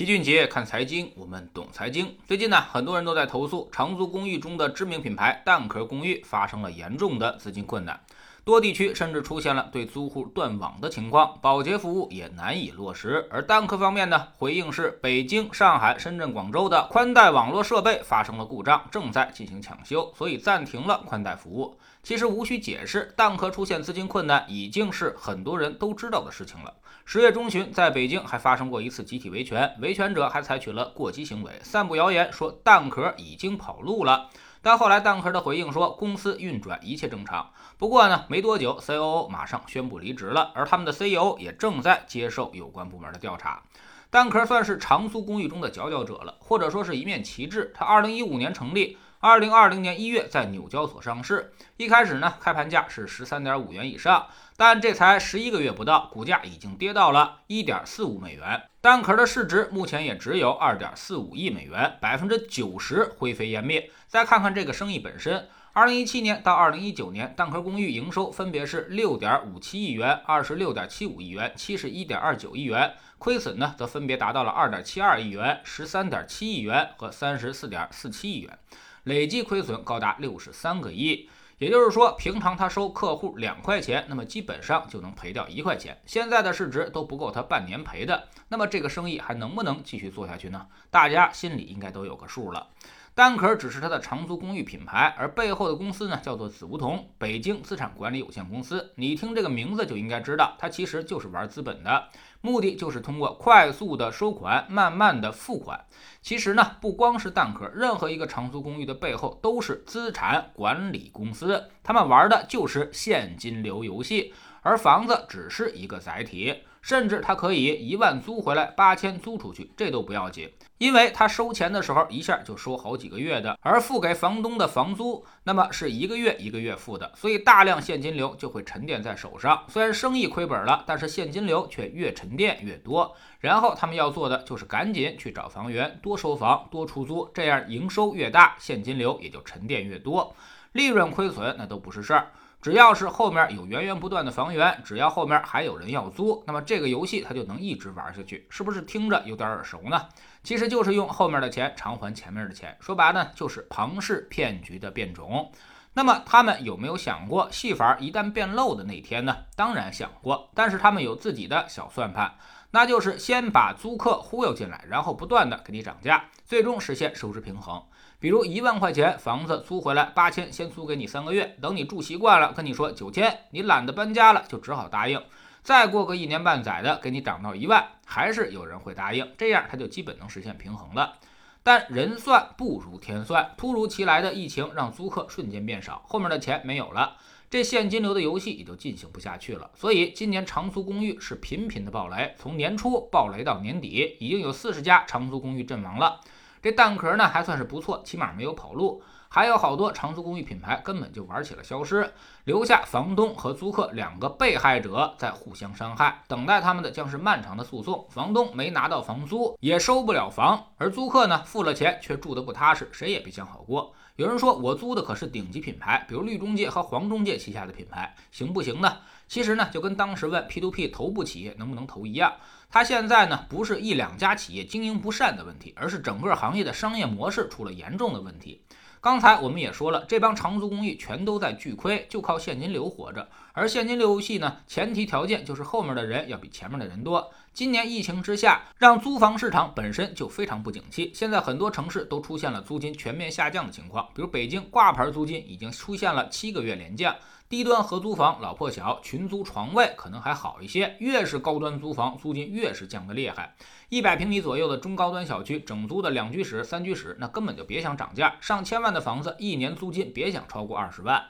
齐俊杰看财经，我们懂财经。最近呢，很多人都在投诉长租公寓中的知名品牌蛋壳公寓发生了严重的资金困难。多地区甚至出现了对租户断网的情况，保洁服务也难以落实。而蛋壳方面呢，回应是北京、上海、深圳、广州的宽带网络设备发生了故障，正在进行抢修，所以暂停了宽带服务。其实无需解释，蛋壳出现资金困难已经是很多人都知道的事情了。十月中旬，在北京还发生过一次集体维权，维权者还采取了过激行为，散布谣言说蛋壳已经跑路了。但后来蛋壳的回应说，公司运转一切正常。不过呢，没多久，COO 马上宣布离职了，而他们的 CEO 也正在接受有关部门的调查。蛋壳算是长租公寓中的佼佼者了，或者说是一面旗帜。它2015年成立，2020年1月在纽交所上市。一开始呢，开盘价是13.5元以上，但这才十一个月不到，股价已经跌到了1.45美元。蛋壳的市值目前也只有2.45亿美元，百分之九十灰飞烟灭。再看看这个生意本身，二零一七年到二零一九年，蛋壳公寓营收分别是六点五七亿元、二十六点七五亿元、七十一点二九亿元，亏损呢则分别达到了二点七二亿元、十三点七亿元和三十四点四七亿元，累计亏损高达六十三个亿。也就是说，平常他收客户两块钱，那么基本上就能赔掉一块钱。现在的市值都不够他半年赔的，那么这个生意还能不能继续做下去呢？大家心里应该都有个数了。蛋壳只是它的长租公寓品牌，而背后的公司呢叫做紫梧桐北京资产管理有限公司。你听这个名字就应该知道，它其实就是玩资本的，目的就是通过快速的收款，慢慢的付款。其实呢，不光是蛋壳，任何一个长租公寓的背后都是资产管理公司，他们玩的就是现金流游戏，而房子只是一个载体。甚至他可以一万租回来，八千租出去，这都不要紧，因为他收钱的时候一下就收好几个月的，而付给房东的房租，那么是一个月一个月付的，所以大量现金流就会沉淀在手上。虽然生意亏本了，但是现金流却越沉淀越多。然后他们要做的就是赶紧去找房源，多收房，多出租，这样营收越大，现金流也就沉淀越多，利润亏损那都不是事儿。只要是后面有源源不断的房源，只要后面还有人要租，那么这个游戏它就能一直玩下去，是不是听着有点耳熟呢？其实就是用后面的钱偿还前面的钱，说白了就是庞氏骗局的变种。那么他们有没有想过戏法一旦变漏的那天呢？当然想过，但是他们有自己的小算盘，那就是先把租客忽悠进来，然后不断的给你涨价，最终实现收支平衡。比如一万块钱房子租回来八千，先租给你三个月，等你住习惯了，跟你说九千，你懒得搬家了，就只好答应。再过个一年半载的，给你涨到一万，还是有人会答应，这样他就基本能实现平衡了。但人算不如天算，突如其来的疫情让租客瞬间变少，后面的钱没有了，这现金流的游戏也就进行不下去了。所以今年长租公寓是频频的暴雷，从年初暴雷到年底，已经有四十家长租公寓阵亡了。这蛋壳呢还算是不错，起码没有跑路。还有好多长租公寓品牌根本就玩起了消失，留下房东和租客两个被害者在互相伤害，等待他们的将是漫长的诉讼。房东没拿到房租，也收不了房，而租客呢付了钱却住得不踏实，谁也别想好过。有人说我租的可是顶级品牌，比如绿中介和黄中介旗下的品牌，行不行呢？其实呢，就跟当时问 P two P 头部企业能不能投一样，它现在呢不是一两家企业经营不善的问题，而是整个行业的商业模式出了严重的问题。刚才我们也说了，这帮长租公寓全都在巨亏，就靠现金流活着。而现金流游戏呢，前提条件就是后面的人要比前面的人多。今年疫情之下，让租房市场本身就非常不景气。现在很多城市都出现了租金全面下降的情况，比如北京挂牌租金已经出现了七个月连降。低端合租房老破小，群租床位可能还好一些，越是高端租房，租金越是降得厉害。一百平米左右的中高端小区，整租的两居室、三居室，那根本就别想涨价。上千万的房子，一年租金别想超过二十万。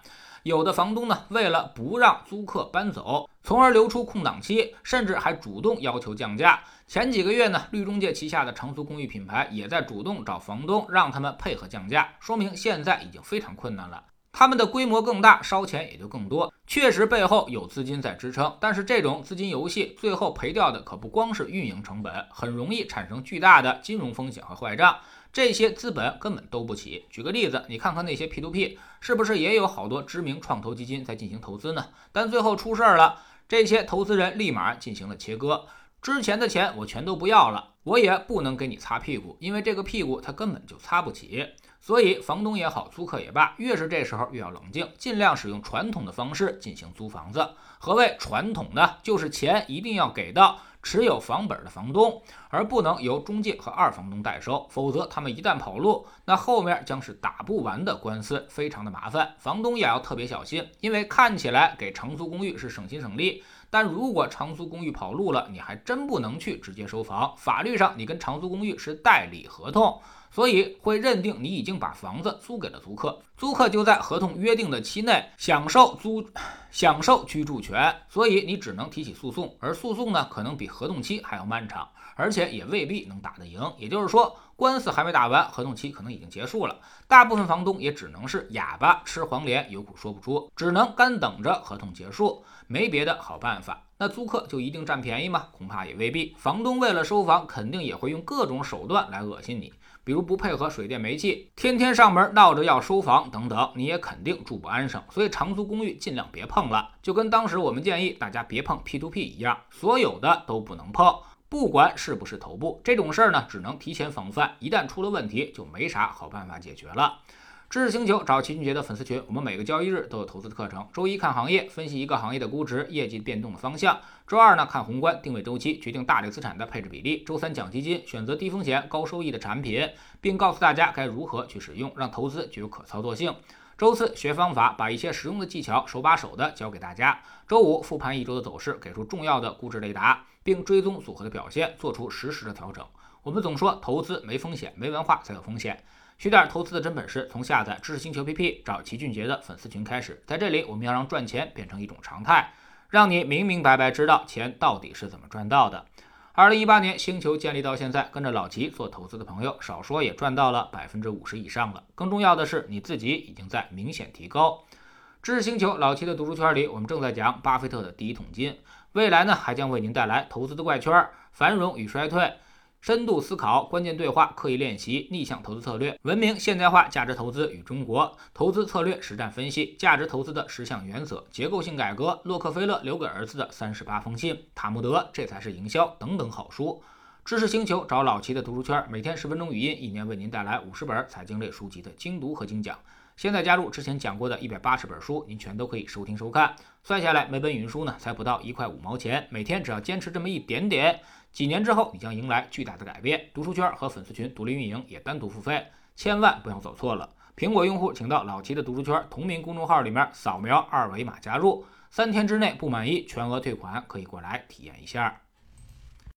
有的房东呢，为了不让租客搬走，从而留出空档期，甚至还主动要求降价。前几个月呢，绿中介旗下的长租公寓品牌也在主动找房东，让他们配合降价，说明现在已经非常困难了。他们的规模更大，烧钱也就更多。确实背后有资金在支撑，但是这种资金游戏最后赔掉的可不光是运营成本，很容易产生巨大的金融风险和坏账。这些资本根本兜不起。举个例子，你看看那些 P2P，是不是也有好多知名创投基金在进行投资呢？但最后出事儿了，这些投资人立马进行了切割。之前的钱我全都不要了，我也不能给你擦屁股，因为这个屁股他根本就擦不起。所以房东也好，租客也罢，越是这时候越要冷静，尽量使用传统的方式进行租房子。何谓传统呢？就是钱一定要给到持有房本的房东，而不能由中介和二房东代收，否则他们一旦跑路，那后面将是打不完的官司，非常的麻烦。房东也要特别小心，因为看起来给长租公寓是省心省力。但如果长租公寓跑路了，你还真不能去直接收房。法律上，你跟长租公寓是代理合同，所以会认定你已经把房子租给了租客，租客就在合同约定的期内享受租享受居住权，所以你只能提起诉讼。而诉讼呢，可能比合同期还要漫长，而且也未必能打得赢。也就是说，官司还没打完，合同期可能已经结束了。大部分房东也只能是哑巴吃黄连，有苦说不出，只能干等着合同结束。没别的好办法，那租客就一定占便宜吗？恐怕也未必。房东为了收房，肯定也会用各种手段来恶心你，比如不配合水电煤气，天天上门闹着要收房等等，你也肯定住不安生。所以长租公寓尽量别碰了，就跟当时我们建议大家别碰 P to P 一样，所有的都不能碰，不管是不是头部，这种事儿呢，只能提前防范，一旦出了问题，就没啥好办法解决了。知识星球找齐俊杰的粉丝群，我们每个交易日都有投资的课程。周一看行业，分析一个行业的估值、业绩变动的方向；周二呢看宏观，定位周期，决定大类资产的配置比例；周三讲基金，选择低风险高收益的产品，并告诉大家该如何去使用，让投资具有可操作性。周四学方法，把一些实用的技巧手把手的教给大家。周五复盘一周的走势，给出重要的估值雷达，并追踪组合的表现，做出实时的调整。我们总说投资没风险，没文化才有风险。学点投资的真本事，从下载知识星球 APP 找齐俊杰的粉丝群开始。在这里，我们要让赚钱变成一种常态，让你明明白白知道钱到底是怎么赚到的。二零一八年星球建立到现在，跟着老齐做投资的朋友，少说也赚到了百分之五十以上了。更重要的是，你自己已经在明显提高。知识星球老齐的读书圈里，我们正在讲巴菲特的第一桶金，未来呢还将为您带来投资的怪圈、繁荣与衰退。深度思考、关键对话、刻意练习、逆向投资策略、文明现代化价值投资与中国投资策略实战分析、价值投资的十项原则、结构性改革、洛克菲勒留给儿子的三十八封信、塔木德这才是营销等等好书。知识星球找老齐的读书圈，每天十分钟语音，一年为您带来五十本财经类书籍的精读和精讲。现在加入之前讲过的一百八十本书，您全都可以收听收看。算下来，每本语音书呢才不到一块五毛钱，每天只要坚持这么一点点。几年之后，你将迎来巨大的改变。读书圈和粉丝群独立运营，也单独付费，千万不要走错了。苹果用户请到老齐的读书圈同名公众号里面扫描二维码加入，三天之内不满意全额退款，可以过来体验一下。